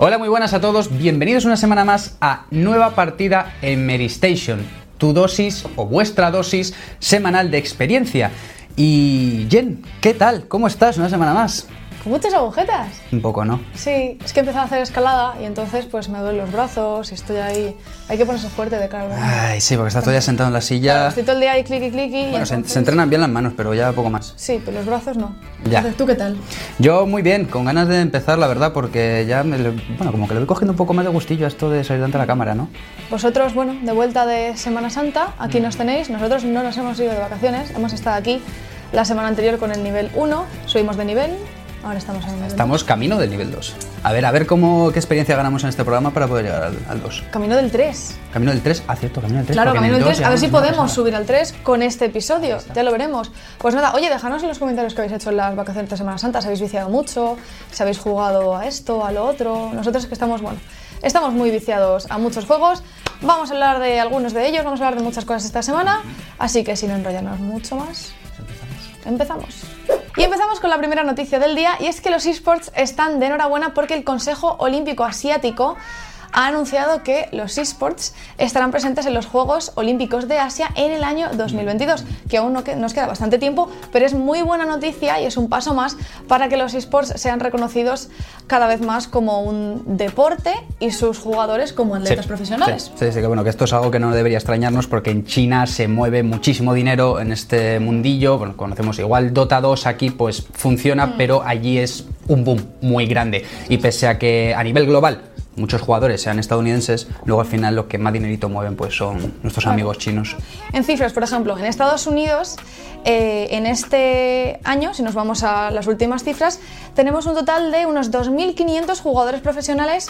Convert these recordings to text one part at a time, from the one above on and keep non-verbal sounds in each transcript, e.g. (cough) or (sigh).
Hola, muy buenas a todos. Bienvenidos una semana más a nueva partida en Meristation, tu dosis o vuestra dosis semanal de experiencia. Y Jen, ¿qué tal? ¿Cómo estás? Una semana más. Muchas agujetas. Un poco, ¿no? Sí, es que he empezado a hacer escalada y entonces pues me duelen los brazos y estoy ahí. Hay que ponerse fuerte de verano. Ay, sí, porque estás todavía sentado en la silla. Claro, estoy todo el día ahí cliqui cliqui. y Bueno, se, entonces- se entrenan bien las manos, pero ya poco más. Sí, pero los brazos no. Ya. Entonces, ¿tú qué tal? Yo muy bien, con ganas de empezar, la verdad, porque ya, me bueno, como que le voy cogiendo un poco más de gustillo a esto de salir delante de la cámara, ¿no? Vosotros, bueno, de vuelta de Semana Santa, Mm. aquí nos tenéis. Nosotros no nos hemos ido de vacaciones, hemos estado aquí la semana anterior con el nivel 1, subimos de nivel, ahora estamos en el nivel Estamos camino del nivel 2. A ver, a ver cómo, qué experiencia ganamos en este programa para poder llegar al, al 2. Camino del 3. Camino del 3, ah, cierto, camino del 3. Claro, camino el del 2 3. A ver si podemos subir al 3 con este episodio. Ya lo veremos. Pues nada, oye, dejadnos en los comentarios que habéis hecho en las vacaciones de Semana Santa. ¿Se habéis viciado mucho? ¿Se habéis jugado a esto, a lo otro? Nosotros que estamos, bueno, estamos muy viciados a muchos juegos. Vamos a hablar de algunos de ellos, vamos a hablar de muchas cosas esta semana. Así que sin enrollarnos mucho más, empezamos. Y empezamos con la primera noticia del día y es que los esports están de enhorabuena porque el Consejo Olímpico Asiático ha anunciado que los esports estarán presentes en los Juegos Olímpicos de Asia en el año 2022, que aún no que- nos queda bastante tiempo, pero es muy buena noticia y es un paso más para que los esports sean reconocidos cada vez más como un deporte y sus jugadores como atletas Sí, profesionales. Sí, sí, sí, que bueno, que esto es algo que no debería extrañarnos porque en China se mueve muchísimo dinero en este mundillo. Bueno, conocemos igual Dota 2 aquí, pues funciona, Mm. pero allí es un boom muy grande. Y pese a que a nivel global muchos jugadores sean estadounidenses, luego al final los que más dinerito mueven pues son nuestros amigos chinos. En cifras, por ejemplo, en Estados Unidos, eh, en este año, si nos vamos a las últimas cifras, tenemos un total de unos 2.500 jugadores profesionales,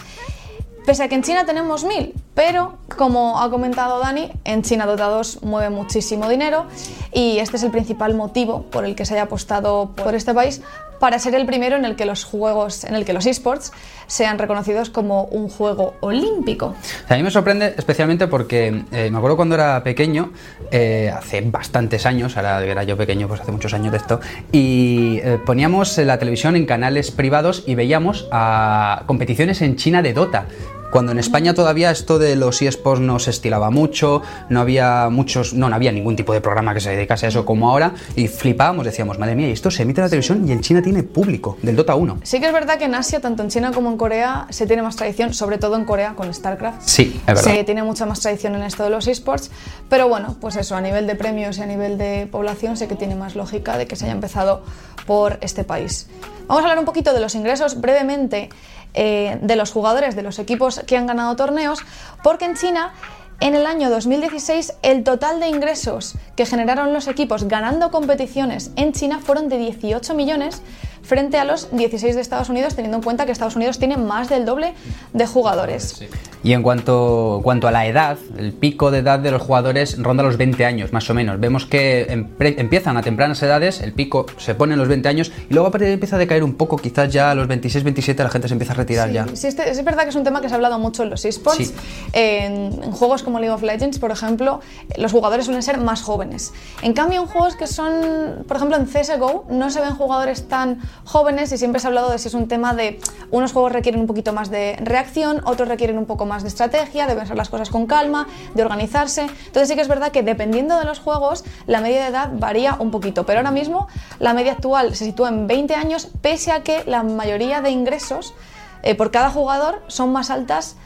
pese a que en China tenemos 1.000. Pero, como ha comentado Dani, en China Dota 2 mueve muchísimo dinero y este es el principal motivo por el que se haya apostado por este país para ser el primero en el que los juegos, en el que los esports sean reconocidos como un juego olímpico. A mí me sorprende especialmente porque eh, me acuerdo cuando era pequeño, eh, hace bastantes años, ahora era yo pequeño, pues hace muchos años de esto, y eh, poníamos la televisión en canales privados y veíamos a competiciones en China de Dota. Cuando en España todavía esto de los eSports no se estilaba mucho, no había muchos, no, no había ningún tipo de programa que se dedicase a eso como ahora, y flipábamos, decíamos, madre mía, y esto se emite en la televisión y en China tiene público, del Dota 1. Sí que es verdad que en Asia, tanto en China como en Corea, se tiene más tradición, sobre todo en Corea con StarCraft. Sí, es verdad. Se tiene mucha más tradición en esto de los esports, pero bueno, pues eso, a nivel de premios y a nivel de población sé que tiene más lógica de que se haya empezado por este país. Vamos a hablar un poquito de los ingresos brevemente eh, de los jugadores de los equipos que han ganado torneos, porque en China en el año 2016, el total de ingresos que generaron los equipos ganando competiciones en China fueron de 18 millones frente a los 16 de Estados Unidos, teniendo en cuenta que Estados Unidos tiene más del doble de jugadores. Y en cuanto, en cuanto a la edad, el pico de edad de los jugadores ronda los 20 años, más o menos. Vemos que empiezan a tempranas edades, el pico se pone en los 20 años y luego a partir de ahí empieza a decaer un poco, quizás ya a los 26, 27 la gente se empieza a retirar Sí, ya. sí, este- es verdad que es un tema que se ha hablado mucho en los esports. Sí. En, en juegos como League of Legends, por ejemplo, los jugadores suelen ser más jóvenes. En cambio, en juegos que son, por ejemplo, en CSGO, no se ven jugadores tan jóvenes y siempre se ha hablado de si es un tema de unos juegos requieren un poquito más de reacción, otros requieren un poco más de estrategia, de pensar las cosas con calma, de organizarse. Entonces sí que es verdad que dependiendo de los juegos, la media de edad varía un poquito, pero ahora mismo la media actual se sitúa en 20 años, pese a que la mayoría de ingresos eh, por cada jugador son más altas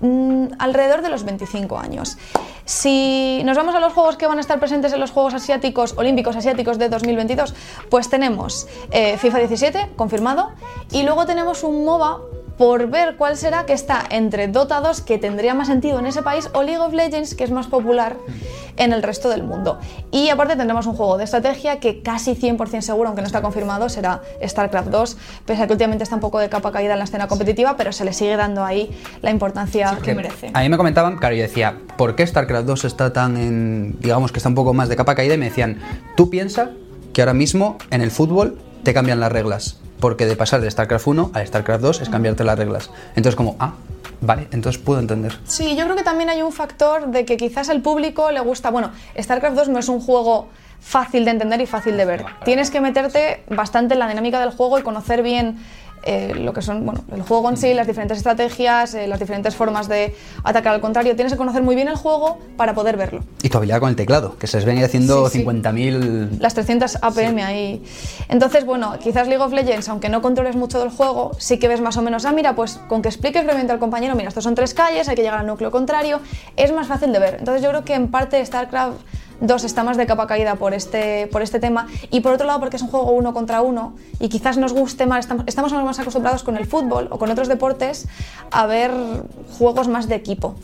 mm, alrededor de los 25 años. Si nos vamos a los juegos que van a estar presentes en los Juegos Asiáticos, Olímpicos Asiáticos de 2022, pues tenemos eh, FIFA 17, confirmado, y luego tenemos un MOBA por ver cuál será que está entre Dota 2, que tendría más sentido en ese país, o League of Legends, que es más popular en el resto del mundo. Y aparte tendremos un juego de estrategia que casi 100% seguro, aunque no está confirmado, será StarCraft 2, pese a que últimamente está un poco de capa caída en la escena competitiva, pero se le sigue dando ahí la importancia que merece. A mí me comentaban, claro, yo decía, ¿por qué StarCraft 2 está tan en, digamos que está un poco más de capa caída? Y me decían, tú piensa que ahora mismo en el fútbol te cambian las reglas. Porque de pasar de StarCraft 1 a StarCraft 2 es cambiarte las reglas. Entonces como, ah, vale, entonces puedo entender. Sí, yo creo que también hay un factor de que quizás al público le gusta. Bueno, StarCraft 2 no es un juego fácil de entender y fácil de ver. Tienes que meterte bastante en la dinámica del juego y conocer bien eh, lo que son, bueno, el juego en sí, las diferentes estrategias, eh, las diferentes formas de atacar al contrario. Tienes que conocer muy bien el juego para poder verlo. Y tu habilidad con el teclado, que se les ven haciendo 50.000... Las 300 APM ahí. Entonces, bueno, quizás League of Legends, aunque no controles mucho del juego, sí que ves más o menos, ah, mira, pues con que expliques brevemente al compañero, mira, estos son tres calles, hay que llegar al núcleo contrario, es más fácil de ver. Entonces yo creo que en parte StarCraft 2 está más de capa caída por este, por este tema y por otro lado porque es un juego uno contra uno y quizás nos guste más, estamos, estamos más acostumbrados con el fútbol o con otros deportes a ver juegos más de equipo.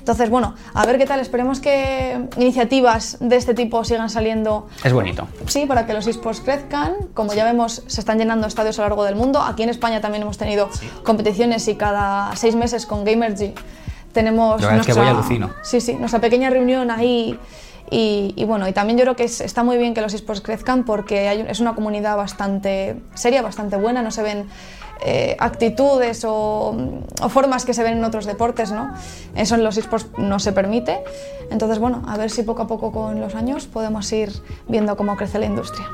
Entonces, bueno, a ver qué tal. Esperemos que iniciativas de este tipo sigan saliendo. Es bonito. Sí, para que los esports crezcan. Como ya vemos, se están llenando estadios a lo largo del mundo. Aquí en España también hemos tenido competiciones y cada seis meses con Gamergy tenemos. La que voy alucino. Sí, sí, nuestra pequeña reunión ahí y, bueno, y también yo creo que está muy bien que los esports crezcan porque es una comunidad bastante seria, bastante buena, no se ven eh, actitudes o, formas que se ven en otros deportes, ¿no? Eso en los esports no se permite. Entonces, bueno, a ver si poco a poco con los años podemos ir viendo cómo crece la industria.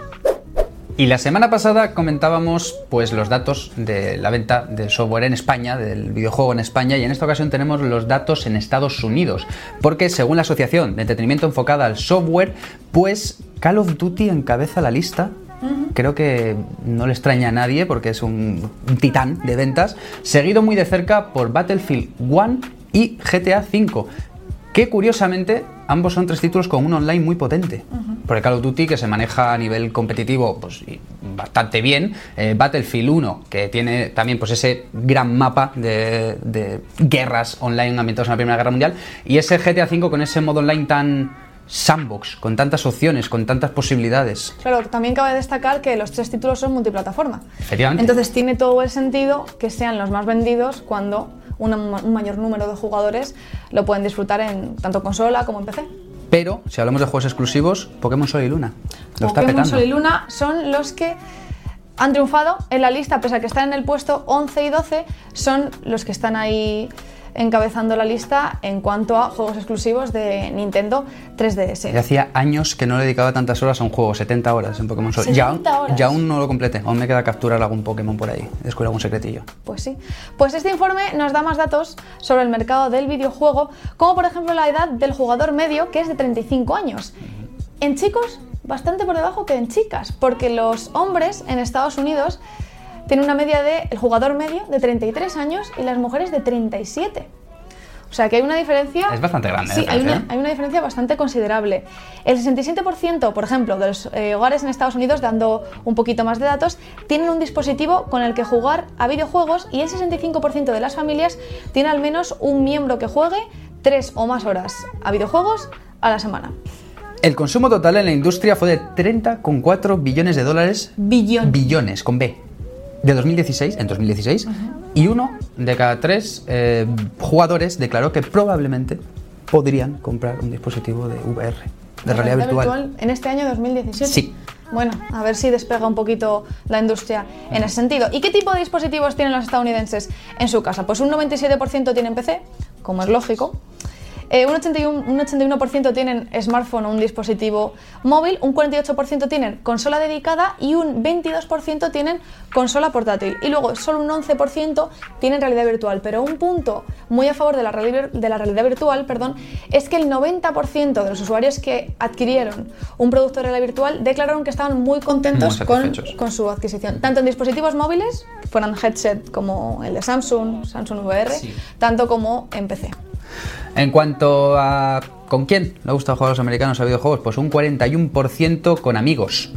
Y la semana pasada comentábamos pues los datos de la venta del software en España, del videojuego en España, y en esta ocasión tenemos los datos en Estados Unidos, porque según la Asociación de Entretenimiento Enfocada al Software, pues Call of Duty encabeza la lista. Creo que no le extraña a nadie porque es un, titán de ventas, seguido muy de cerca por Battlefield 1 y GTA V, que curiosamente ambos son tres títulos con un online muy potente. Por el Call of Duty, que se maneja a nivel competitivo pues, bastante bien. Eh, Battlefield 1, que tiene también pues, ese gran mapa de, guerras online ambientadas en la Primera Guerra Mundial. Y ese GTA V con ese modo online tan sandbox, con tantas opciones, con tantas posibilidades. Claro, también cabe destacar que los tres títulos son multiplataforma. Efectivamente. Entonces tiene todo el sentido que sean los más vendidos cuando un mayor número de jugadores lo pueden disfrutar en tanto consola como en PC. Pero, si hablamos de juegos exclusivos, Pokémon Sol y Luna. Lo Pokémon Sol y Luna son los que han triunfado en la lista, pese a que están en el puesto 11 y 12, son los que están ahí encabezando la lista en cuanto a juegos exclusivos de Nintendo 3DS. Ya hacía años que no le dedicaba tantas horas a un juego, 70 horas en Pokémon Sol. Ya, horas. ya aún no lo complete, aún me queda capturar algún Pokémon por ahí, descubrir algún secretillo. Pues sí. Pues este informe nos da más datos sobre el mercado del videojuego, como por ejemplo la edad del jugador medio, que es de 35 años. En chicos, bastante por debajo que en chicas, porque los hombres en Estados Unidos tiene una media de el jugador medio de 33 años y las mujeres de 37. O sea que hay una diferencia. Es bastante grande. Sí, hay una, hay una, diferencia bastante considerable. El 67%, por ejemplo, de los eh, hogares en Estados Unidos, dando un poquito más de datos, tienen un dispositivo con el que jugar a videojuegos y el 65% de las familias tiene al menos un miembro que juegue tres o más horas a videojuegos a la semana. El consumo total en la industria fue de 30,4 billones de dólares. Billones. Billones, con B de 2016, en 2016, y uno de cada tres eh, jugadores declaró que probablemente podrían comprar un dispositivo de VR, de realidad, virtual. En este año 2017. Sí. Bueno, a ver si despega un poquito la industria en ese sentido. ¿Y qué tipo de dispositivos tienen los estadounidenses en su casa? Pues un 97% tienen PC, como es lógico. Eh, un, 81, un 81% tienen smartphone o un dispositivo móvil, un 48% tienen consola dedicada y un 22% tienen consola portátil. Y luego solo un 11% tienen realidad virtual. Pero un punto muy a favor de la, realidad, de la realidad virtual perdón, es que el 90% de los usuarios que adquirieron un producto de realidad virtual declararon que estaban muy contentos con, con, su adquisición. Tanto en dispositivos móviles, fueran headset como el de Samsung, Samsung VR, tanto como en PC. En cuanto a con quién le gusta jugar a los americanos a videojuegos, pues un 41% con amigos,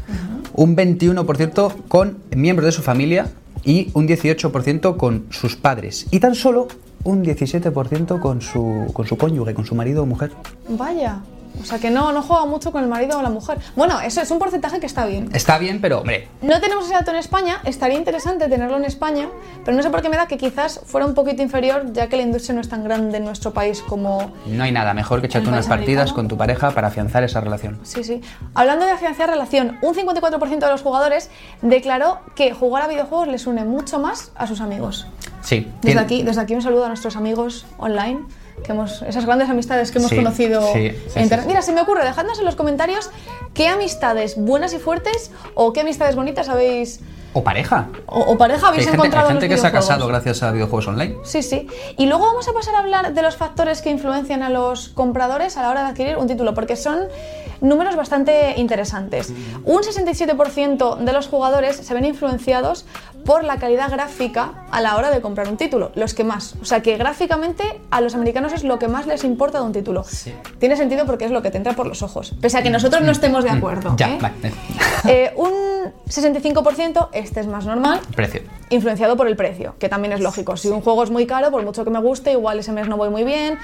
un 21% con miembros de su familia y un 18% con sus padres. Y tan solo un 17% con su, con su cónyuge, con su marido o mujer. Vaya. O sea que no, no juega mucho con el marido o la mujer. Bueno, eso es un porcentaje que está bien. Está bien, pero hombre. No tenemos ese dato en España, estaría interesante tenerlo en España, pero no sé por qué me da que quizás fuera un poquito inferior, ya que la industria no es tan grande en nuestro país como. No hay nada mejor que echarte unas partidas con tu pareja para afianzar esa relación. Sí, sí. Hablando de afianzar relación, un 54% de los jugadores declaró que jugar a videojuegos les une mucho más a sus amigos. Sí. Desde aquí, desde aquí un saludo a nuestros amigos online que hemos, esas grandes amistades que hemos conocido en Internet. Mira, se me ocurre, dejadnos en los comentarios qué amistades buenas y fuertes o qué amistades bonitas habéis O pareja. O, o pareja habéis hay gente, hay encontrado gente los que se ha casado gracias a videojuegos online. Sí, sí. Y luego vamos a pasar a hablar de los factores que influencian a los compradores a la hora de adquirir un título, porque son números bastante interesantes. Un 67% de los jugadores se ven influenciados por la calidad gráfica a la hora de comprar un título, los que más. O sea que gráficamente a los americanos es lo que más les importa de un título. Tiene sentido porque es lo que te entra por los ojos, pese a que nosotros no estemos de acuerdo. Ya, ¿eh? vale. (laughs) Eh, un 65%, este es más normal, Precio. influenciado por el precio, que también es lógico. Si un juego es muy caro, por mucho que me guste, igual ese mes no voy muy bien,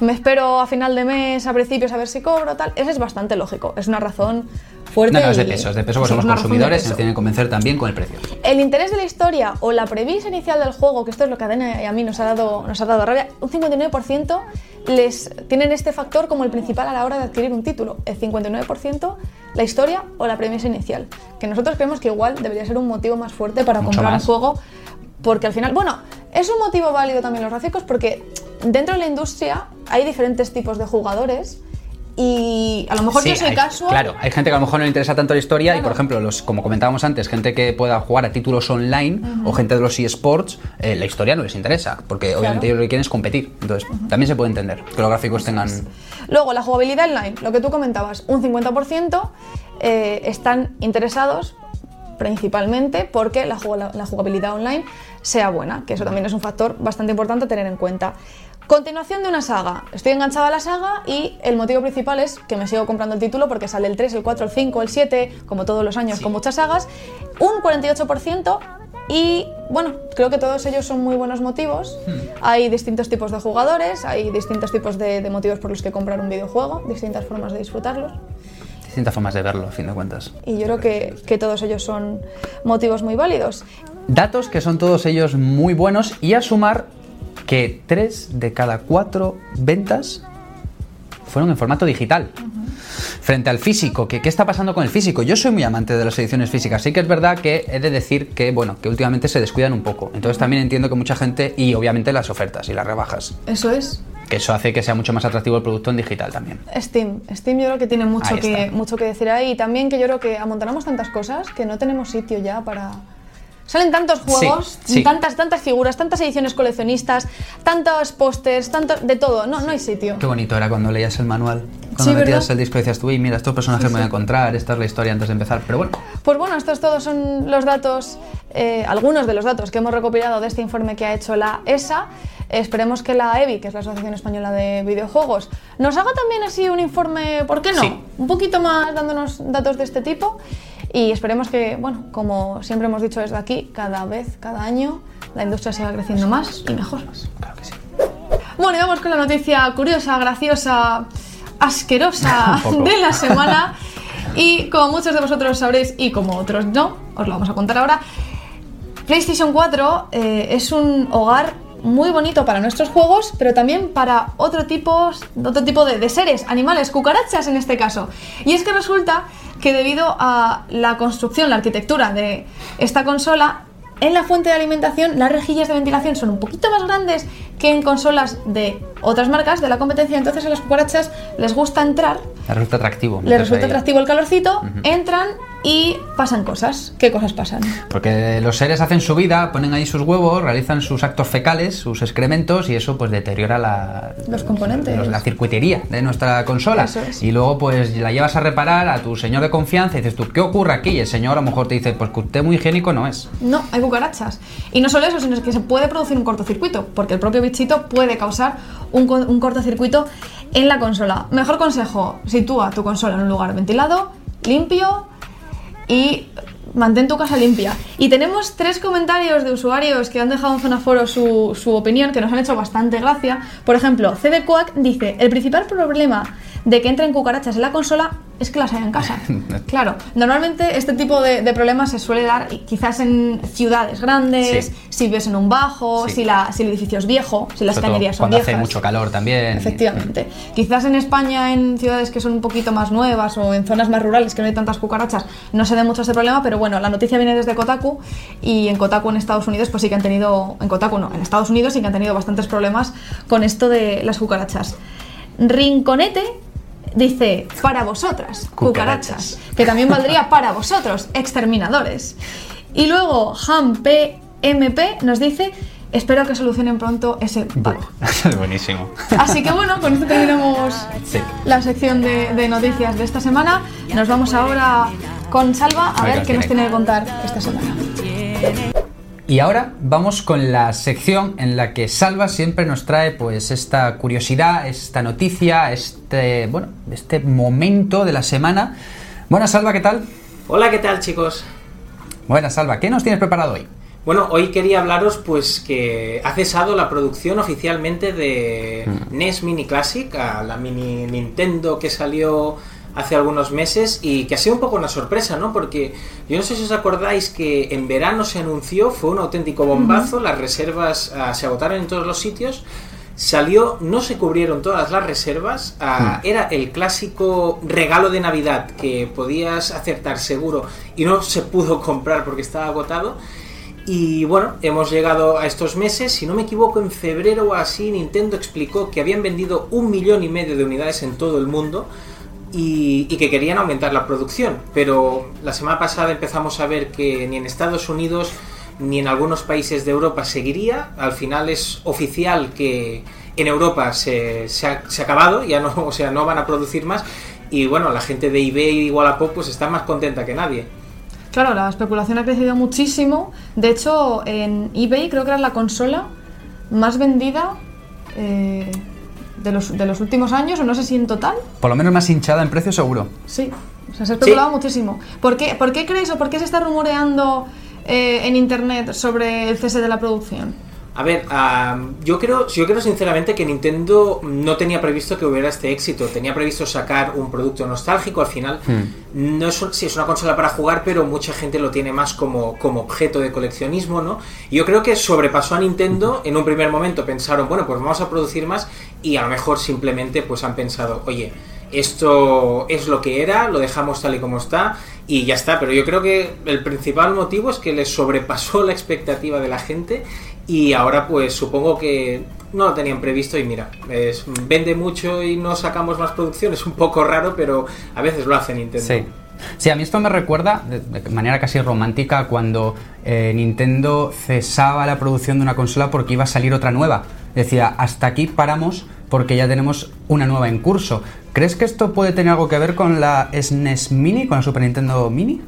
me espero a final de mes, a principios, a ver si cobro, tal. Ese es bastante lógico, es una razón fuerte. No, no, es de peso, es de peso porque somos consumidores y nos tienen que convencer también con el precio. El interés de la historia o la premisa inicial del juego, que esto es lo que a Dena y a mí nos ha dado, nos ha dado rabia, un 59% les tienen este factor como el principal a la hora de adquirir un título. El 59% la historia o la premisa inicial. Que nosotros creemos que igual debería ser un motivo más fuerte para Mucho comprar más. un juego. Porque al final, bueno, es un motivo válido también los gráficos porque dentro de la industria hay diferentes tipos de jugadores y a lo mejor Sí, yo soy hay- casual. Claro, hay gente que a lo mejor no le interesa tanto la historia y, por ejemplo, los, como comentábamos antes, gente que pueda jugar a títulos online o gente de los eSports, eh, la historia no les interesa, porque obviamente ellos lo que quieren es competir. Entonces, también se puede entender que los gráficos tengan... Luego, la jugabilidad online, lo que tú comentabas, un 50% eh, están interesados principalmente porque la jugabilidad online sea buena, que eso también es un factor bastante importante a tener en cuenta. Continuación de una saga. Estoy enganchada a la saga y el motivo principal es que me sigo comprando el título porque sale el 3, el 4, el 5, el 7, como todos los años con muchas sagas. Un 48% y bueno, creo que todos ellos son muy buenos motivos. Hay distintos tipos de jugadores, hay distintos tipos de, de motivos por los que comprar un videojuego, distintas formas de disfrutarlos. distintas formas de verlo, a fin de cuentas. Y yo creo que, que todos ellos son motivos muy válidos. Datos que son todos ellos muy buenos y a sumar que 3 de cada 4 ventas fueron en formato digital. Frente al físico, que, ¿qué está pasando con el físico? Yo soy muy amante de las ediciones físicas. Sí que es verdad que he de decir que, bueno, que últimamente se descuidan un poco. Entonces también entiendo que mucha gente, y obviamente las ofertas y las rebajas, Eso es. que eso hace que sea mucho más atractivo el producto en digital también. Steam. Steam yo creo que tiene mucho que, mucho que decir ahí. Y también que yo creo que amontonamos tantas cosas que no tenemos sitio ya para... Salen tantos juegos, sí. tantas, tantas figuras, tantas ediciones coleccionistas, tantos pósters, tanto, de todo. No, no hay sitio. Qué bonito era cuando leías el manual. Cuando Sí, metías el disco y decías tú, "Uy, mira, estos personajes me voy a encontrar, esta es la historia antes de empezar. Pero bueno, Pues bueno, estos todos son los datos, eh, algunos de los datos que hemos recopilado de este informe que ha hecho la ESA. Esperemos que la EBI, que es la Asociación Española de Videojuegos, nos haga también así un informe, ¿por qué no? Sí. Un poquito más dándonos datos de este tipo. Y esperemos que, bueno, como siempre hemos dicho desde aquí, cada vez, cada año, la industria siga creciendo más y mejor. claro que sí. Bueno, y vamos con la noticia curiosa, graciosa, asquerosa (laughs) de la semana. Y como muchos de vosotros sabréis y como otros no, os lo vamos a contar ahora. PlayStation 4 eh, es un hogar muy bonito para nuestros juegos, pero también para otro tipo, otro tipo de, de seres, animales, cucarachas en este caso. Y es que resulta que debido a la construcción, la arquitectura de esta consola, en la fuente de alimentación las rejillas de ventilación son un poquito más grandes que en consolas de otras marcas de la competencia, entonces a las cucarachas les gusta entrar Les resulta atractivo. les resulta atractivo el calorcito, entran y pasan cosas. ¿Qué cosas pasan? Porque los seres hacen su vida, ponen ahí sus huevos, realizan sus actos fecales, sus excrementos y eso pues deteriora la, Los componentes. los- la circuitería de nuestra consola. Es. Y luego pues la llevas a reparar a tu señor de confianza y dices tú, ¿qué ocurre aquí? Y el señor a lo mejor te dice, pues que usted muy higiénico no es. No, hay cucarachas. Y no solo eso, sino que se puede producir un cortocircuito, porque el propio bichito puede causar un, un cortocircuito en la consola. Mejor consejo, sitúa tu consola en un lugar ventilado, limpio y mantén tu casa limpia. Y tenemos tres comentarios de usuarios que han dejado en Zona Foro su, su opinión, que nos han hecho bastante gracia. Por ejemplo, CD Quack dice, el principal problema de que entren cucarachas en la consola es que las hay en casa. (laughs) Claro, normalmente este tipo de, de problemas se suele dar quizás en ciudades grandes, Sí. si vives en un bajo, Sí. si, la, si el edificio es viejo, si las Sobre cañerías son cuando viejas. hace mucho calor también. Efectivamente. Quizás en España, en ciudades que son un poquito más nuevas o en zonas más rurales que no hay tantas cucarachas, no se ve mucho este problema, pero bueno, la noticia viene desde Kotaku y en Kotaku en Estados Unidos pues sí que han tenido, en Kotaku no, en Estados Unidos sí que han tenido bastantes problemas con esto de las cucarachas. Rinconete dice, para vosotras, cucarachas, Cucarachas. que también valdría para vosotros, exterminadores. Y luego HamPMP nos dice, espero que solucionen pronto ese bug. (laughs) Buenísimo. Así que bueno, con esto terminamos Sí. la sección de, de noticias de esta semana. Nos vamos ahora con Salva a A ver ver qué nos tiene que contar esta semana. Y ahora vamos con la sección en la que Salva siempre nos trae pues esta curiosidad, esta noticia, este bueno, este momento de la semana. Buenas Salva, ¿qué tal? Hola, ¿qué tal chicos? Buenas Salva, ¿qué nos tienes preparado hoy? Bueno, hoy quería hablaros pues que ha cesado la producción oficialmente de NES Mini Classic, a la mini Nintendo que salió hace algunos meses y que ha sido un poco una sorpresa, ¿no? Porque yo no sé si os acordáis que en verano se anunció, fue un auténtico bombazo, las reservas ah, se agotaron en todos los sitios, salió, no se cubrieron todas las reservas, ah, era el clásico regalo de Navidad que podías acertar seguro y no se pudo comprar porque estaba agotado. Y bueno, hemos llegado a estos meses, si no me equivoco, en febrero o así, Nintendo explicó que habían vendido un millón y medio de unidades en todo el mundo y, y que querían aumentar la producción. Pero la semana pasada empezamos a ver que ni en Estados Unidos ni en algunos países de Europa seguiría. Al final es oficial que en Europa se, se ha, se ha acabado, ya no, (laughs) o sea, no van a producir más. Y bueno, la gente de eBay y Wallapop pues está más contenta que nadie. Claro, la especulación ha crecido muchísimo. De hecho, en eBay creo que era la consola más vendida eh, de, los, de los últimos años, o no sé si en total. Por lo menos más hinchada en precio seguro. Sí, o sea, se ha especulado Sí. muchísimo. ¿Por qué, ¿Por qué crees o por qué se está rumoreando eh, en internet sobre el cese de la producción? A ver, ah, yo creo, yo creo sinceramente que Nintendo no tenía previsto que hubiera este éxito. Tenía previsto sacar un producto nostálgico. Al final, no es, un- sí, es una consola para jugar, pero mucha gente lo tiene más como, como objeto de coleccionismo, ¿no? Y yo creo que sobrepasó a Nintendo. En un primer momento pensaron, bueno, pues vamos a producir más. Y a lo mejor simplemente pues han pensado, oye, esto es lo que era, lo dejamos tal y como está y ya está. Pero yo creo que el principal motivo es que les sobrepasó (laughs) la expectativa de la gente y ahora pues supongo que no lo tenían previsto y mira, es- vende mucho y no sacamos más producción, es un poco raro, pero a veces lo hace Nintendo. Sí. Sí, a mí esto me recuerda de, manera casi romántica cuando eh, Nintendo cesaba la producción de una consola porque iba a salir otra nueva. Decía, hasta aquí paramos porque ya tenemos una nueva en curso. ¿Crees que esto puede tener algo que ver con la SNES Mini, con la Super Nintendo Mini?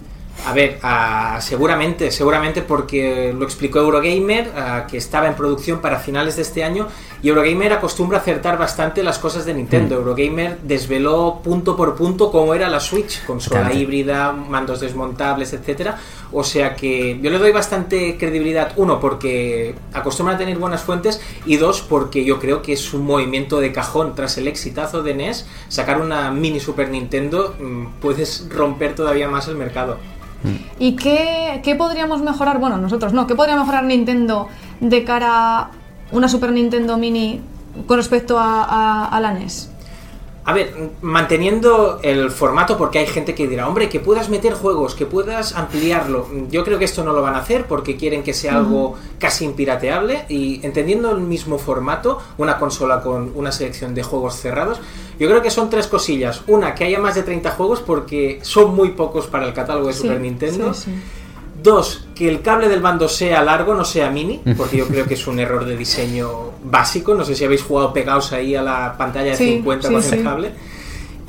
A ver, ah, seguramente, seguramente porque lo explicó Eurogamer, ah, que estaba en producción para finales de este año, y Eurogamer acostumbra a acertar bastante las cosas de Nintendo. Eurogamer desveló punto por punto cómo era la Switch, consola Totalmente. híbrida, mandos desmontables, etcétera. O sea que yo le doy bastante credibilidad, uno, porque acostumbran a tener buenas fuentes, y dos, porque yo creo que es un movimiento de cajón tras el exitazo de NES, sacar una mini Super Nintendo, mm, puedes romper todavía más el mercado. ¿Y qué, qué podríamos mejorar? Bueno, nosotros no. ¿Qué podría mejorar Nintendo de cara una Super Nintendo Mini con respecto a, a- a la NES? A ver, manteniendo el formato, porque hay gente que dirá, hombre, que puedas meter juegos, que puedas ampliarlo. Yo creo que esto no lo van a hacer porque quieren que sea algo casi impirateable y entendiendo el mismo formato, una consola con una selección de juegos cerrados, yo creo que son tres cosillas. Una, que haya más de 30 juegos porque son muy pocos para el catálogo de Sí, Super Nintendo. sí, sí. Dos, que el cable del mando sea largo, no sea mini, porque yo creo que es un error de diseño básico. No sé si habéis jugado pegados ahí a la pantalla de Sí, 50 sí, con sí. el cable.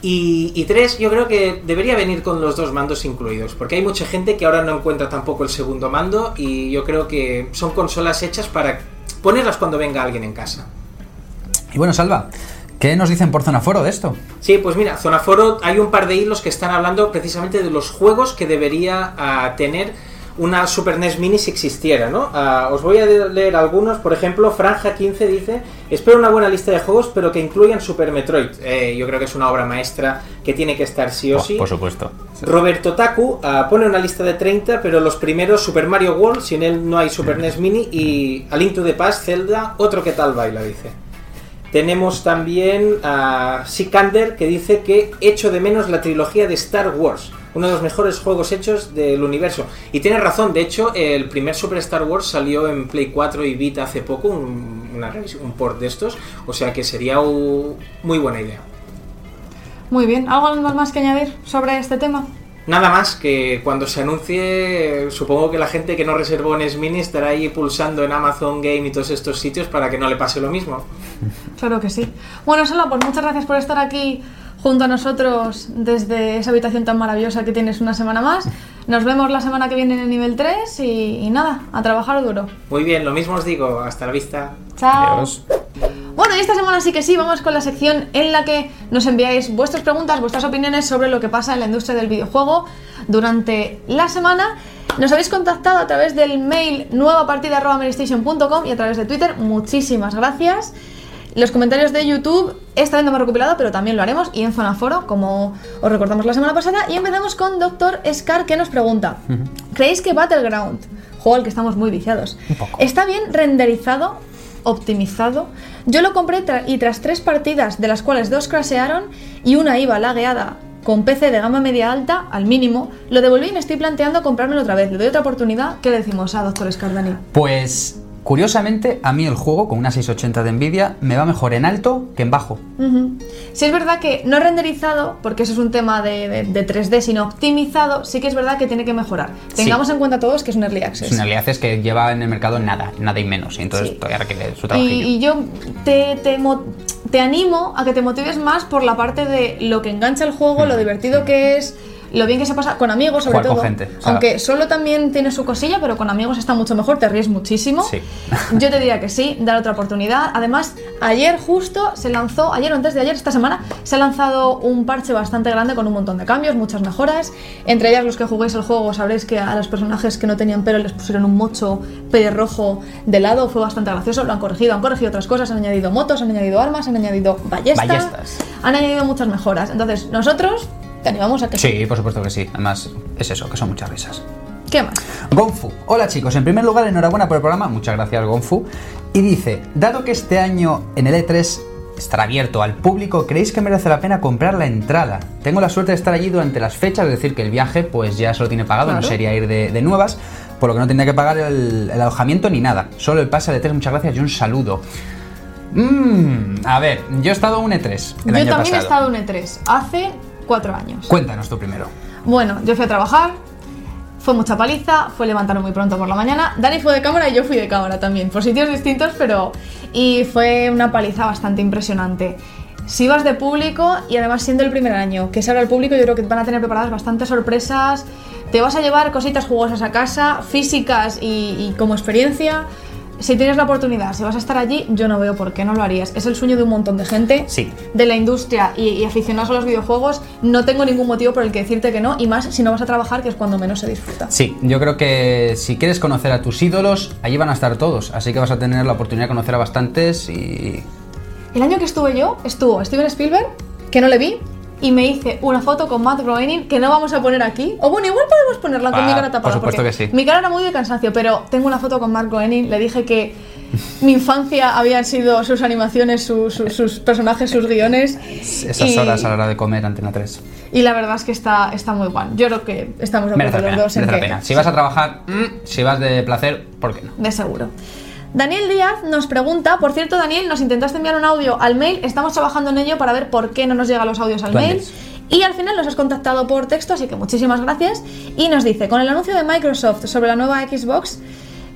Y, y tres, yo creo que debería venir con los dos mandos incluidos, porque hay mucha gente que ahora no encuentra tampoco el segundo mando y yo creo que son consolas hechas para ponerlas cuando venga alguien en casa. Y bueno, Salva, ¿qué nos dicen por zona foro de esto? Sí, pues mira, Zona Foro hay un par de hilos que están hablando precisamente de los juegos que debería ah, tener una Super NES Mini si existiera, ¿no? Ah, os voy a leer algunos, por ejemplo, Franja 15 dice, espero una buena lista de juegos, pero que incluyan Super Metroid. Eh, yo creo que es una obra maestra que tiene que estar sí o sí. supuesto. Roberto Taku ah, pone una lista de 30, pero los primeros Super Mario World, sin él no hay Super NES Mini, y A Link to the Past, Zelda, otro que tal baila, dice. Tenemos también a Sikander que dice que echo de menos la trilogía de Star Wars, uno de los mejores juegos hechos del universo. Y tiene razón, de hecho, el primer Super Star Wars salió en Play 4 y Vita hace poco, un, una un port de estos, o sea que sería u- muy buena idea. Muy bien. ¿Algo más que añadir sobre este tema? Nada más que cuando se anuncie, supongo que la gente que no reservó en Mini estará ahí pulsando en Amazon Game y todos estos sitios para que no le pase lo mismo. Claro que sí. Bueno, Sala, pues muchas gracias por estar aquí junto a nosotros desde esa habitación tan maravillosa que tienes una semana más. Nos vemos la semana que viene en el nivel 3 y, y nada, a trabajar duro. Muy bien, lo mismo os digo. Hasta la vista. Chao. Adiós. Bueno, y esta semana sí que sí, vamos con la sección en la que nos enviáis vuestras preguntas, vuestras opiniones sobre lo que pasa en la industria del videojuego durante la semana. Nos habéis contactado a través del mail nuevapartida.com y a través de Twitter. Muchísimas gracias. Los comentarios de YouTube esta vez no recopilado, pero también lo haremos y en Zona Foro, como os recordamos la semana pasada. Y empezamos con Doctor Scar que nos pregunta: ¿Creéis que Battleground, juego al que estamos muy viciados, está bien renderizado, optimizado? Yo lo compré tra- y tras tres partidas, de las cuales dos crashearon y una iba lagueada con PC de gama media alta, al mínimo, lo devolví y me estoy planteando comprármelo otra vez. Le doy otra oportunidad. ¿Qué le decimos a Doctor Scar, Dani? Pues curiosamente, a mí el juego con una 680 de Nvidia me va mejor en alto que en bajo. Ujú. Sí es verdad que no renderizado, porque eso es un tema de, de- de 3D, sino optimizado, sí que es verdad que tiene que mejorar. Tengamos en cuenta todos que es un early access. Es una realidad es que lleva en el mercado nada, nada y menos, y entonces Sí. todavía requiere su y, trabajillo. y yo te, te, te animo a que te motives más por la parte de lo que engancha el juego, lo divertido que es, lo bien que se pasa con amigos, sobre Jugar con todo. gente, o sea- Aunque solo también tiene su cosilla, pero con amigos está mucho mejor, te ríes muchísimo. Sí. (laughs) Yo te diría que sí, dar otra oportunidad. Además, ayer justo se lanzó, ayer o antes de ayer, esta semana, se ha lanzado un parche bastante grande con un montón de cambios, muchas mejoras. Entre ellas, los que juguéis el juego sabréis que a los personajes que no tenían pelo les pusieron un mocho pelirrojo de lado, fue bastante gracioso, lo han corregido, han corregido otras cosas, han añadido motos, han añadido armas, han añadido ballestas, Ballestas. han añadido muchas mejoras. Entonces, nosotros te animamos a que Sí, por supuesto que sí. Además, es eso, que son muchas risas. ¿Qué más? Gonfu. Hola chicos, en primer lugar, enhorabuena por el programa. Muchas gracias, Gonfu. Y dice, dado que este año en el E3 estará abierto al público, ¿creéis que merece la pena comprar la entrada? Tengo la suerte de estar allí durante las fechas, es decir, que el viaje pues ya se lo tiene pagado, no sería ir de, de nuevas, por lo que no tendría que pagar el, el alojamiento ni nada. Solo el pase de E3, muchas gracias y un saludo. Mmm, a ver, yo he estado en un E3 el Yo año también he estado en E3 hace cuatro años. Cuéntanos tú primero. Bueno, yo fui a trabajar, fue mucha paliza, fue levantarme muy pronto por la mañana. Dani fue de cámara y yo fui de cámara también, por sitios distintos, pero. Y fue una paliza bastante impresionante. Si vas de público y además siendo el primer año que se abre el público, yo creo que van a tener preparadas bastantes sorpresas. Te vas a llevar cositas jugosas a casa, físicas y, y como experiencia. Si tienes la oportunidad, si vas a estar allí, yo no veo por qué no lo harías. Es el sueño de un montón de gente Sí. de la industria y, y aficionados a los videojuegos, no tengo ningún motivo por el que decirte que no, y más si no vas a trabajar, que es cuando menos se disfruta. Sí, yo creo que si quieres conocer a tus ídolos, allí van a estar todos, así que vas a tener la oportunidad de conocer a bastantes y... El año que estuve yo, estuvo Steven Spielberg, que no le vi, y me hice una foto con Matt Groening, que no vamos a poner aquí. O bueno, igual podemos ponerla con Ah, mi cara por tapada. supuesto porque que sí. Mi cara era muy de cansancio, pero tengo una foto con Matt Groening. Le dije que (laughs) mi infancia habían sido sus animaciones, su- su- sus personajes, sus guiones. Esas y- horas a la hora de comer Antena 3. Y la verdad es que está, está muy guay. Yo creo que estamos de acuerdo los dos en que-. Si vas a trabajar, mm, si vas de placer, ¿por qué no? De seguro. Daniel Díaz nos pregunta, por cierto, Daniel, nos intentaste enviar un audio al mail, estamos trabajando en ello para ver por qué no nos llegan los audios al mail. Y al final nos has contactado por texto, así que muchísimas gracias. Y nos dice, con el anuncio de Microsoft sobre la nueva Xbox,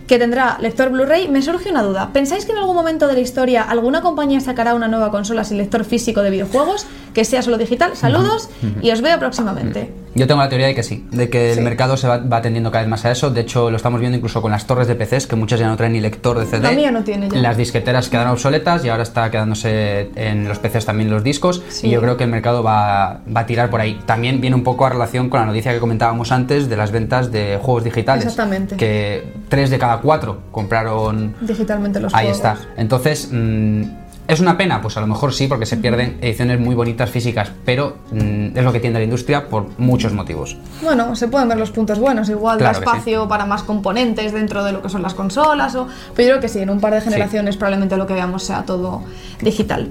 que tendrá lector Blu-ray, me surge una duda. ¿Pensáis que en algún momento de la historia alguna compañía sacará una nueva consola sin lector físico de videojuegos, que sea solo digital? Saludos y os veo próximamente. Yo tengo la teoría de que sí, de que Sí. el mercado se va, va tendiendo cada vez más a eso. De hecho, lo estamos viendo incluso con las torres de PCs, que muchas ya no traen ni lector de CD. La mía no tiene ya. Las disqueteras quedaron obsoletas y ahora está quedándose en los PCs también los discos. Sí. Y yo creo que el mercado va, va a tirar por ahí. También viene un poco a relación con la noticia que comentábamos antes de las ventas de juegos digitales. Exactamente. Que tres de cada cuatro compraron Digitalmente los Ahí juegos. está. Entonces, mm, ¿es una pena? Pues a lo mejor sí, porque se pierden ediciones muy bonitas físicas, pero mm, es lo que tiene la industria por muchos motivos. Bueno, se pueden ver los puntos buenos, igual Claro da sí. espacio para más componentes dentro de lo que son las consolas, o... pero yo creo que sí, en un par de generaciones probablemente lo que veamos sea todo digital.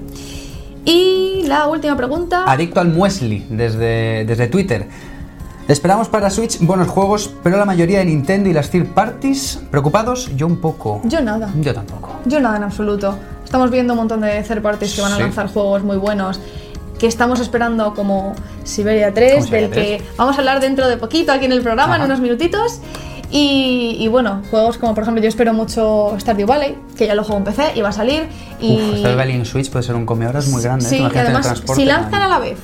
Y la última pregunta. Adicto al muesli desde, desde Twitter. Esperamos para Switch buenos juegos, pero la mayoría de Nintendo y las third parties, ¿preocupados? Yo un poco. Yo nada. Yo tampoco. Yo nada en absoluto. Estamos viendo un montón de third parties que van a Sí. lanzar juegos muy buenos. que estamos esperando como Siberia 3, Como Siberia del que vamos a hablar dentro de poquito aquí en el programa, en unos minutitos. Y, y bueno, juegos como por ejemplo yo espero mucho Stardew Valley, que ya lo juego en PC y va a salir. Y, Uf, Stardew Valley en Switch puede ser un come horas muy grande. ¿eh? Sí, en el además, transporte, si lanzan a la vez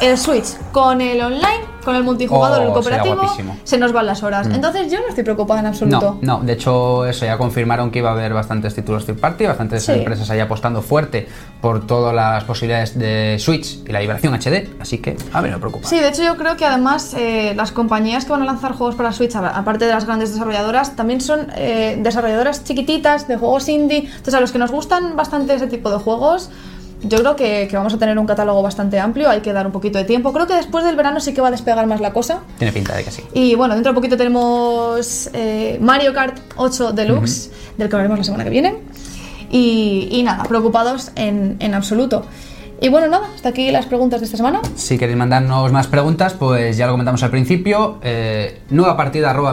el Switch con el online, con el multijugador, Oh, el cooperativo, guapísimo. Mm. se nos van las horas. Entonces yo no estoy preocupada en absoluto. No, no, de hecho eso ya confirmaron que iba a haber bastantes títulos third party, bastantes Sí. empresas ahí apostando fuerte por todas las posibilidades de Switch y la vibración HD, así que a mí no me preocupa. Sí, de hecho yo creo que además eh, las compañías que van a lanzar juegos para Switch, aparte de las grandes desarrolladoras, también son eh, desarrolladoras chiquititas de juegos indie. Entonces a los que nos gustan bastante ese tipo de juegos, yo creo que, que vamos a tener un catálogo bastante amplio, hay que dar un poquito de tiempo. Creo que después del verano sí que va a despegar más la cosa. Tiene pinta de que sí. Y bueno, dentro de poquito tenemos eh, Mario Kart 8 Deluxe, del que hablaremos la semana que viene. Y, y nada, preocupados en, en absoluto. Y bueno, nada, hasta aquí las preguntas de esta semana. Si queréis mandarnos más preguntas, pues ya lo comentamos al principio. Eh, nueva partida arroba.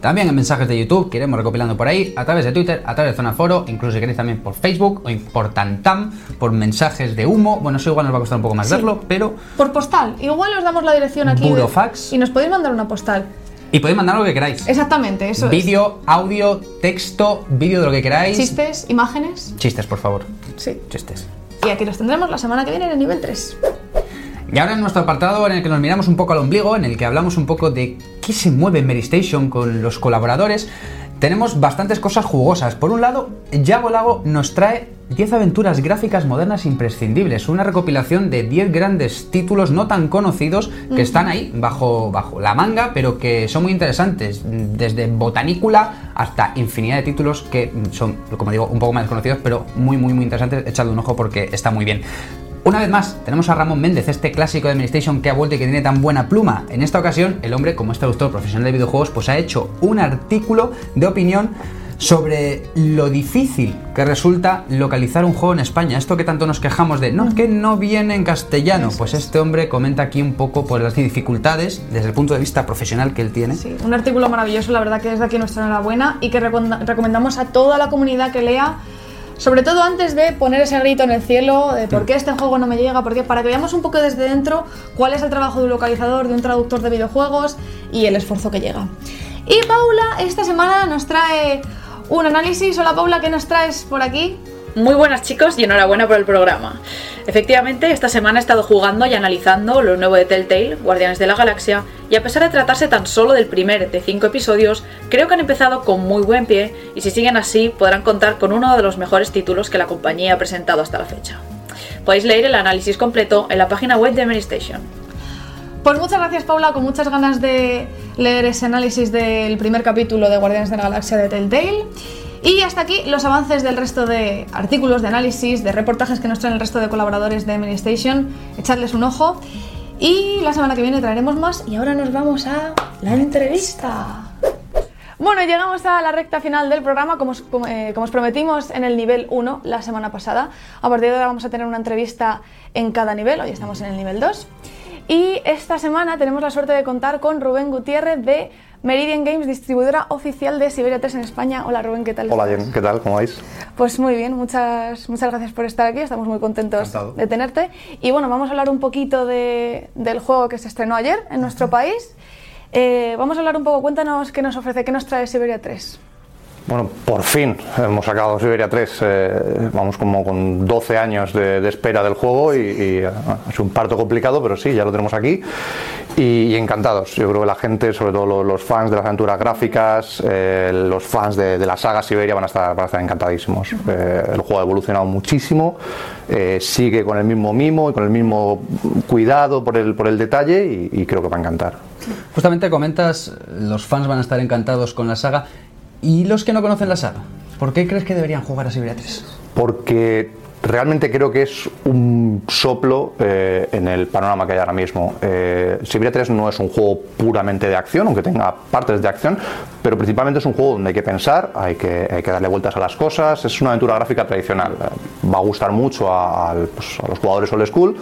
También en mensajes de YouTube, que iremos recopilando por ahí, a través de Twitter, a través de Zona Foro, incluso si queréis también por Facebook o por Tantam, por mensajes de humo. Bueno, eso igual nos va a costar un poco más Sí. verlo, pero. Por postal, igual os damos la dirección aquí. Burofax. y nos podéis mandar una postal. Y podéis mandar lo que queráis. Exactamente, eso Vídeo, audio, texto, vídeo de lo que queráis. Chistes, imágenes. Chistes, por favor. Sí. Chistes. Y aquí los tendremos la semana que viene en el nivel 3. Y ahora en nuestro apartado en el que nos miramos un poco al ombligo, en el que hablamos un poco de qué se mueve en Medistation con los colaboradores, tenemos bastantes cosas jugosas. Por un lado, Yago Lago nos trae 10 aventuras gráficas modernas imprescindibles, una recopilación de 10 grandes títulos no tan conocidos que están ahí bajo, bajo la manga, pero que son muy interesantes, desde Botanícula hasta infinidad de títulos que son, como digo, un poco más desconocidos, pero muy, muy, muy interesantes. Echadle un ojo porque está muy bien. Una vez más, tenemos a Ramón Méndez, este clásico de Administration que ha vuelto y que tiene tan buena pluma. En esta ocasión, el hombre, como es traductor profesional de videojuegos, pues ha hecho un artículo de opinión sobre lo difícil que resulta localizar un juego en España. Esto que tanto nos quejamos de, no, que no viene en castellano. Pues este hombre comenta aquí un poco por las dificultades desde el punto de vista profesional que él tiene. Sí, un artículo maravilloso, la verdad que desde aquí nuestra enhorabuena y que recomenda- recomendamos a toda la comunidad que lea, sobre todo antes de poner ese grito en el cielo de por qué este juego no me llega, porque para que veamos un poco desde dentro cuál es el trabajo de un localizador, de un traductor de videojuegos y el esfuerzo que llega. Y Paula esta semana nos trae un análisis. Hola Paula, ¿qué nos traes por aquí? Muy buenas chicos y enhorabuena por el programa. Efectivamente, esta semana he estado jugando y analizando lo nuevo de Telltale, Guardianes de la Galaxia, y a pesar de tratarse tan solo del primer de 5 episodios, creo que han empezado con muy buen pie y si siguen así podrán contar con uno de los mejores títulos que la compañía ha presentado hasta la fecha. Podéis leer el análisis completo en la página web de Station. Pues muchas gracias Paula, con muchas ganas de leer ese análisis del primer capítulo de Guardianes de la Galaxia de Telltale. Y hasta aquí los avances del resto de artículos, de análisis, de reportajes que nos traen el resto de colaboradores de Station. Echadles un ojo. Y la semana que viene traeremos más. Y ahora nos vamos a la entrevista. Bueno, llegamos a la recta final del programa, como os, como, eh, como os prometimos en el nivel 1 la semana pasada. A partir de ahora vamos a tener una entrevista en cada nivel, hoy estamos en el nivel 2. Y esta semana tenemos la suerte de contar con Rubén Gutiérrez de Meridian Games, distribuidora oficial de Siberia 3 en España. Hola Rubén, ¿qué tal? Hola? Jen, ¿qué tal? ¿Cómo vais? Pues muy bien, muchas, muchas gracias por estar aquí, estamos muy contentos Encantado. de tenerte. Y bueno, vamos a hablar un poquito de- del juego que se estrenó ayer en nuestro país. Eh, vamos a hablar un poco, cuéntanos qué nos ofrece, qué nos trae Siberia 3. Bueno, por fin hemos sacado Siberia 3. eh, vamos como con 12 años de, espera del juego y, eh, es un parto complicado, pero sí, ya lo tenemos aquí. Y, encantados. Yo creo que la gente, sobre todo lo- los, fans de las aventuras gráficas, eh, los fans de, la saga Siberia van a estar, van a estar encantadísimos. Eh, el juego ha evolucionado muchísimo, sigue con el mismo mimo y con el mismo cuidado por el, por el detalle y, y creo que va a encantar. Justamente comentas, los fans van a estar encantados con la saga. ¿Y los que no conocen la saga? ¿Por qué crees que deberían jugar a Siberia 3? porque realmente creo que es un soplo eh, en el panorama que hay ahora mismo. Eh, Siberia 3 no es un juego puramente de acción, aunque tenga partes de acción, pero principalmente es un juego donde hay que pensar, hay que, darle vueltas a las cosas, es una aventura gráfica tradicional. Eh, Va a gustar mucho a, pues, a los jugadores old school,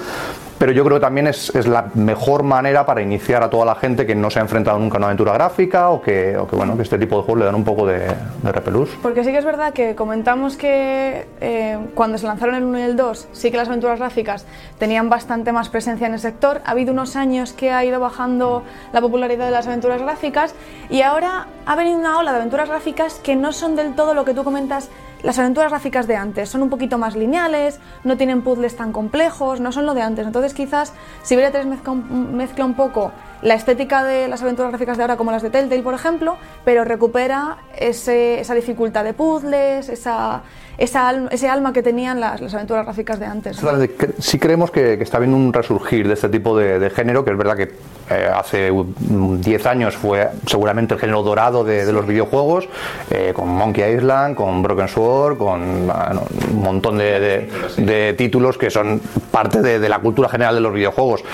pero yo creo que también es, la mejor manera para iniciar a toda la gente que no se ha enfrentado nunca a una aventura gráfica o que, o que bueno, que este tipo de juegos le dan un poco de, de repelús. Porque sí que es verdad que comentamos que eh, cuando se lanzaron el 1 y el 2, sí que las aventuras gráficas tenían bastante más presencia en el sector. Ha habido unos años que ha ido bajando la popularidad de las aventuras gráficas y ahora ha venido una ola de aventuras gráficas que no son del todo lo que tú comentas las aventuras gráficas de antes son un poquito más lineales, no tienen puzzles tan complejos, no son lo de antes. Entonces quizás Siberia 3 mezcla un, mezcla un poco la estética de las aventuras gráficas de ahora como las de Telltale, por ejemplo, pero recupera ese, esa dificultad de puzzles, esa, esa, ese alma que tenían las, las aventuras gráficas de antes. ¿no? Sí creemos que, que, está habiendo un resurgir de este tipo de, de género, que es verdad que eh, hace 10 años fue seguramente el género dorado de, de los videojuegos, eh, con Monkey Island, con Broken Sword, con bueno, un montón de, de, títulos que son parte de, la cultura general de los videojuegos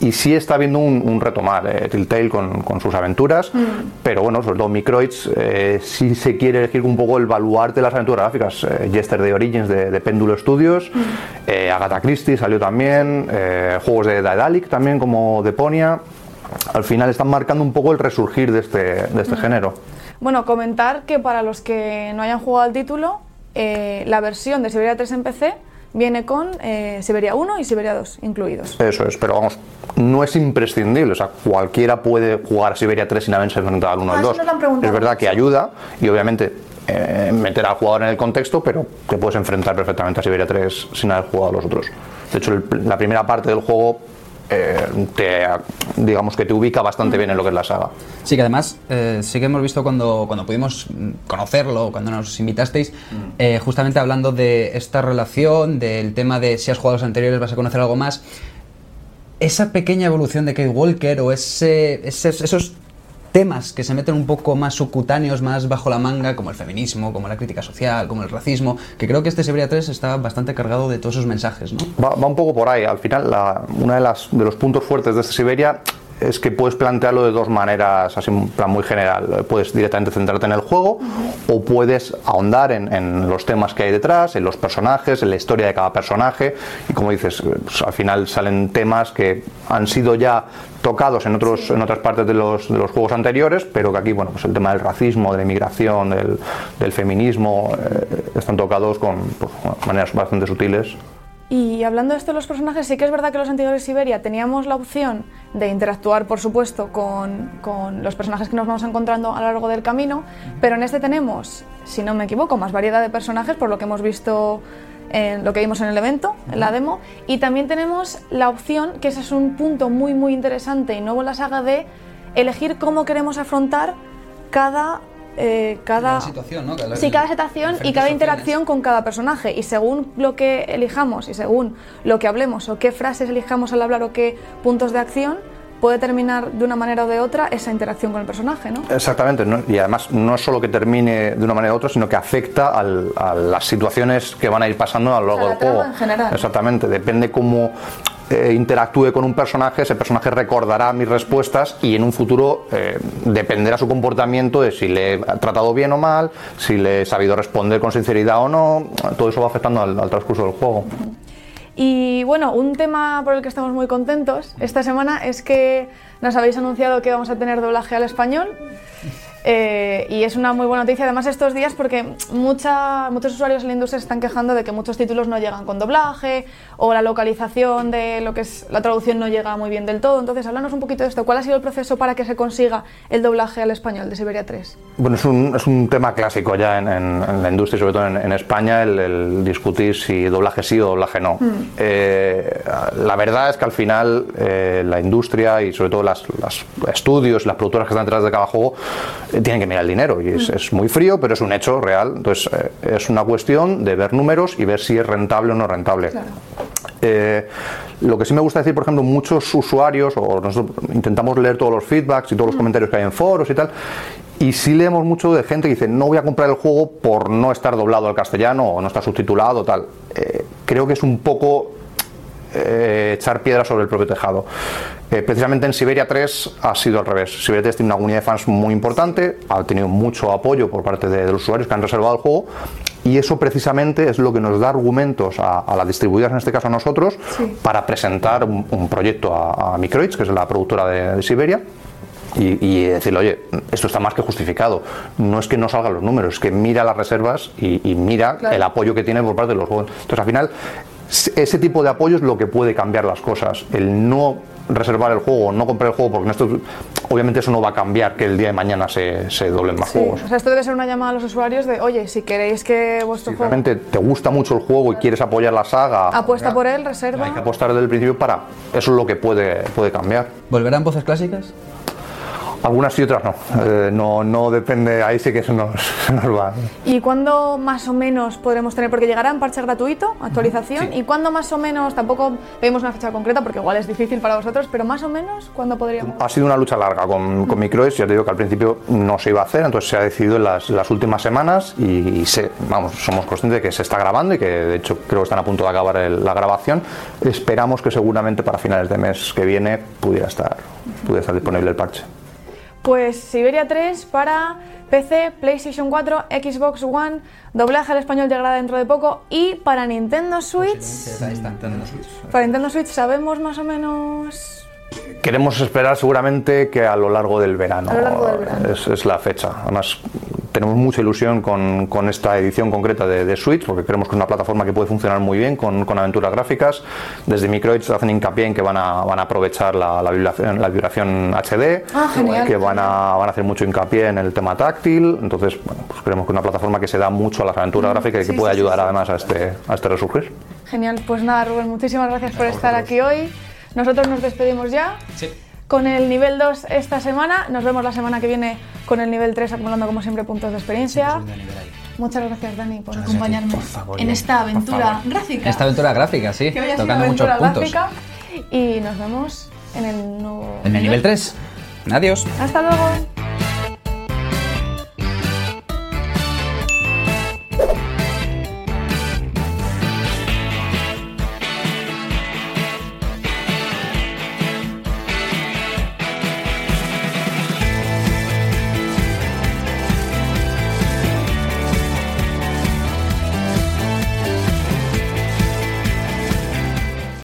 y sí está habiendo un, un retomar eh, Telltale con, con, sus aventuras, mm. pero bueno, sobre todo Microids eh, sí se quiere elegir un poco el baluarte de las aventuras gráficas. Eh, Yesterday Origins de, de Péndulo Studios, mm. eh, Agatha Christie salió también, eh, juegos de Daedalic también como Deponia. Al final están marcando un poco el resurgir de este, de este mm. género. Bueno, comentar que para los que no hayan jugado al título, eh, la versión de Siberia 3 en PC viene con eh, Siberia 1 y Siberia 2 incluidos. Eso es, pero vamos, no es imprescindible, o sea, cualquiera puede jugar a Siberia 3 sin haberse enfrentado al 1 al 2. No es verdad que ayuda y obviamente eh, meter al jugador en el contexto, pero te puedes enfrentar perfectamente a Siberia 3 sin haber jugado a los otros. De hecho, el, la primera parte del juego eh, te, digamos que te ubica bastante bien en lo que es la saga. Sí, que además eh, sí que hemos visto cuando, cuando pudimos conocerlo, cuando nos invitasteis, mm. eh, justamente hablando de esta relación, del tema de si has jugado los anteriores vas a conocer algo más. Esa pequeña evolución de Kate Walker o ese, ese, esos temas que se meten un poco más subcutáneos, más bajo la manga, como el feminismo, como la crítica social, como el racismo, que creo que este Siberia 3 está bastante cargado de todos esos mensajes, ¿no? Va, un poco por ahí. Al final, una de, de los puntos fuertes de este Siberia es que puedes plantearlo de dos maneras, así en plan muy general. Puedes directamente centrarte en el juego o puedes ahondar en, en, los temas que hay detrás, en los personajes, en la historia de cada personaje. Y como dices, pues, al final salen temas que han sido ya tocados en, otros, en otras partes de los, de los juegos anteriores, pero que aquí, bueno, pues el tema del racismo, de la inmigración, del, del feminismo, eh, están tocados con pues, maneras bastante sutiles. Y hablando de esto de los personajes, sí que es verdad que los anteriores Siberia teníamos la opción de interactuar, por supuesto, con, con, los personajes que nos vamos encontrando a lo largo del camino, pero en este tenemos, si no me equivoco, más variedad de personajes por lo que hemos visto en lo que vimos en el evento, en la demo, y también tenemos la opción, que ese es un punto muy muy interesante y nuevo en la saga, de elegir cómo queremos afrontar cada eh, cada, cada, situación, ¿no? cada, sí, cada situación y cada interacción con cada personaje. Y según lo que elijamos y según lo que hablemos o qué frases elijamos al hablar o qué puntos de acción, puede terminar de una manera o de otra esa interacción con el personaje, ¿no? Exactamente, ¿no? y además no es solo que termine de una manera u otra, sino que afecta al, a las situaciones que van a ir pasando a lo largo O sea, del juego. en general. Exactamente, depende cómo eh, interactúe con un personaje, ese personaje recordará mis respuestas y en un futuro eh, dependerá su comportamiento de si le he tratado bien o mal, si le he sabido responder con sinceridad o no, todo eso va afectando al, al transcurso del juego. Y bueno, un tema por el que estamos muy contentos esta semana es que nos habéis anunciado que vamos a tener doblaje al español. Eh, y es una muy buena noticia además estos días porque mucha, muchos usuarios en la industria se están quejando de que muchos títulos no llegan con doblaje o la localización de lo que es la traducción no llega muy bien del todo. Entonces, háblanos un poquito de esto. ¿Cuál ha sido el proceso para que se consiga el doblaje al español de Siberia 3? Bueno, es un, es un tema clásico ya en, en, en, la industria, sobre todo en, en España, el, el, discutir si doblaje sí o doblaje no. Mm. Eh, la verdad es que al final eh, la industria y sobre todo las, las estudios, las productoras que están detrás de cada juego tienen que mirar el dinero y es, es, muy frío, pero es un hecho real. Entonces, eh, es una cuestión de ver números y ver si es rentable o no rentable. Claro. Eh, lo que sí me gusta decir, por ejemplo, muchos usuarios, o nosotros intentamos leer todos los feedbacks y todos los comentarios que hay en foros y tal, y sí leemos mucho de gente que dice, no voy a comprar el juego por no estar doblado al castellano o no estar subtitulado, tal. Eh, creo que es un poco eh, echar piedra sobre el propio tejado. Eh, precisamente en Siberia 3 ha sido al revés. Siberia 3 tiene una comunidad de fans muy importante, ha tenido mucho apoyo por parte de, de los usuarios que han reservado el juego Y eso precisamente es lo que nos da argumentos a, a las distribuidoras, en este caso a nosotros, para presentar un, un proyecto a, a Microids, que es la productora de, de Siberia, y, y decirle, oye, esto está más que justificado. No es que no salgan los números, es que mira las reservas y, y mira Claro. el apoyo que tiene por parte de los juegos. Entonces, al final, ese tipo de apoyo es lo que puede cambiar las cosas. El no reservar el juego, no comprar el juego, porque en esto, obviamente eso no va a cambiar que el día de mañana se, se doblen más Sí, juegos. o sea, esto debe ser una llamada a los usuarios de, oye, si queréis que vuestro Si juego realmente te gusta mucho el juego y quieres apoyar la saga, apuesta por él, reserva. hay que apostar desde el principio para. Eso es lo que puede, puede cambiar. ¿Volverán voces clásicas? Algunas y otras no. Eh, no, no depende, ahí sí que se nos, (laughs) nos va. ¿Y cuándo más o menos podremos tener? Porque llegará en parche gratuito, actualización. ¿Y cuándo más o menos? Tampoco pedimos una fecha concreta porque igual es difícil para vosotros, pero más o menos, ¿cuándo podríamos? Ha sido una lucha larga con, con Microes, ya te digo que al principio no se iba a hacer, entonces se ha decidido en las, las últimas semanas y, y se, vamos, somos conscientes de que se está grabando y que de hecho creo que están a punto de acabar el- la grabación. Esperamos que seguramente para finales de mes que viene pudiera estar, pudiera estar disponible el parche. Pues Siberia 3 para PC, PlayStation 4, Xbox One, doblaje al español llegará dentro de poco y para Nintendo Switch. Para Nintendo Switch sabemos más o menos. Queremos esperar seguramente que a lo largo del verano. A lo largo del verano. Es, es la fecha. Además, tenemos mucha ilusión con, con esta edición concreta de, de Switch, porque creemos que es una plataforma que puede funcionar muy bien con, con aventuras gráficas. Desde Microids hacen hincapié en que van a, van a aprovechar la, la vibración, la vibración HD, Ah, genial. que van a, van a hacer mucho hincapié en el tema táctil. Entonces, bueno, pues creemos que es una plataforma que se da mucho a las aventuras gráficas y que puede sí, ayudar sí. además a este, a este resurgir. Genial, pues nada, Rubén, muchísimas gracias por estar aquí hoy. Nosotros nos despedimos ya. Con el nivel 2 esta semana, nos vemos la semana que viene con el nivel 3 acumulando como siempre puntos de experiencia. Muchas gracias Dani por acompañarme por favor, en esta aventura gráfica. Esta aventura gráfica, sí, que tocando muchos puntos. y nos vemos en el nuevo En el nivel 3. Adiós. Hasta luego.